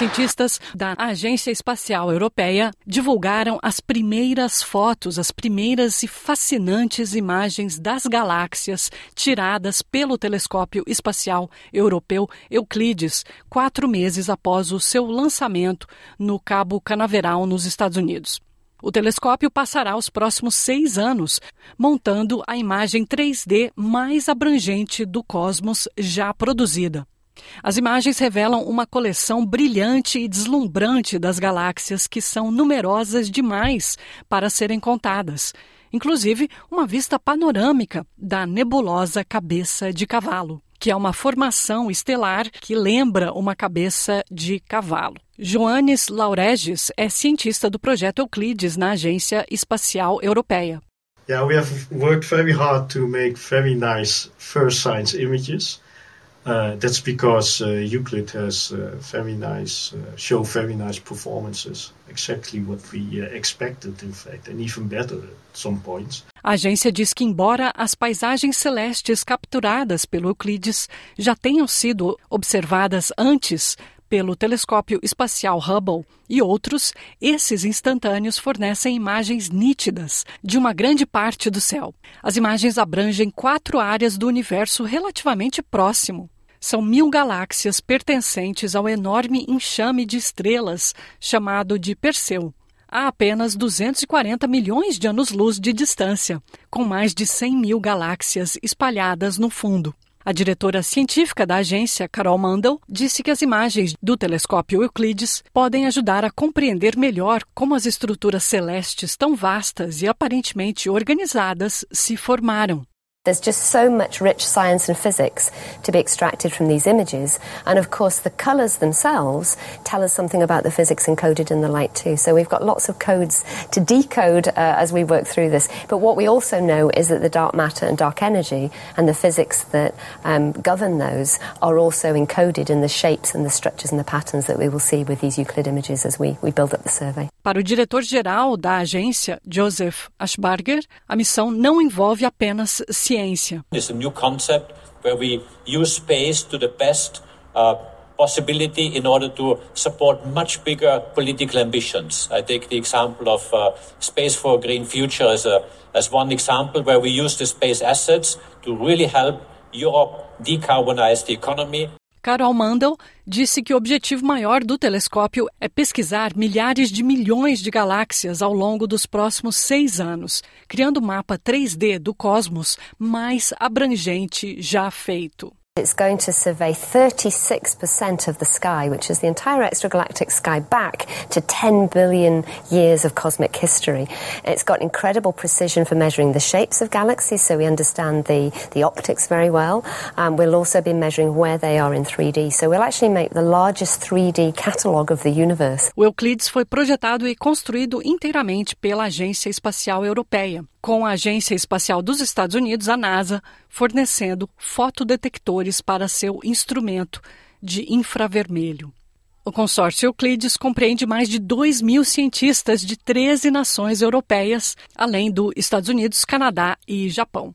Cientistas da Agência Espacial Europeia divulgaram as primeiras fotos, as primeiras e fascinantes imagens das galáxias tiradas pelo telescópio espacial europeu Euclides, quatro meses após o seu lançamento no Cabo Canaveral, nos Estados Unidos. O telescópio passará os próximos seis anos montando a imagem 3D mais abrangente do cosmos já produzida. As imagens revelam uma coleção brilhante e deslumbrante das galáxias que são numerosas demais para serem contadas, inclusive uma vista panorâmica da nebulosa Cabeça de Cavalo, que é uma formação estelar que lembra uma cabeça de cavalo. Joanes Lauregis é cientista do projeto Euclides na Agência Espacial Europeia. Yeah, we have worked very hard to make very nice first science images. Uh, that's because uh, Euclid has uh, very nice, show very nice performances. Exactly what we expected, in fact, and even better at some points. A agência diz que, embora as paisagens celestes capturadas pelo Euclides já tenham sido observadas antes pelo telescópio espacial Hubble e outros, esses instantâneos fornecem imagens nítidas de uma grande parte do céu. As imagens abrangem quatro áreas do universo relativamente próximo. São mil galáxias pertencentes ao enorme enxame de estrelas chamado de Perseu a apenas 240 milhões de anos-luz de distância, com mais de 100 mil galáxias espalhadas no fundo. A diretora científica da agência, Carol Mandel, disse que as imagens do telescópio Euclides podem ajudar a compreender melhor como as estruturas celestes tão vastas e aparentemente organizadas se formaram. There's just so much rich science and physics to be extracted from these images. And of course, the colours themselves tell us something about the physics encoded in the light, too. So we've got lots of codes to decode uh, as we work through this. But what we also know is that the dark matter and dark energy and the physics that um, govern those are also encoded in the shapes and the structures and the patterns that we will see with these Euclid images as we, we build up the survey. Para o diretor-geral da agência, Joseph Ashbarger, a missão não envolve apenas ciência. It's a new concept where we use space to the best uh, possibility in order to support much bigger political ambitions. I take the example of uh, Space for a Green Future as, a, as one example where we use the space assets to really help Europe decarbonize the economy Carol Mandel disse que o objetivo maior do telescópio é pesquisar milhares de milhões de galáxias ao longo dos próximos seis anos, criando o mapa 3D do cosmos mais abrangente já feito. It's going to survey 36% of the sky, which is the entire extragalactic sky, back to 10 billion years of cosmic history. It's got incredible precision for measuring the shapes of galaxies, so we understand the, the optics very well. Um, we'll also be measuring where they are in 3D, so we'll actually make the largest 3D catalogue of the universe. O Euclides foi projetado e construído inteiramente pela Agência Espacial Europeia com a Agência Espacial dos Estados Unidos, a NASA, fornecendo fotodetectores para seu instrumento de infravermelho. O consórcio Euclides compreende mais de 2 mil cientistas de 13 nações europeias, além dos Estados Unidos, Canadá e Japão.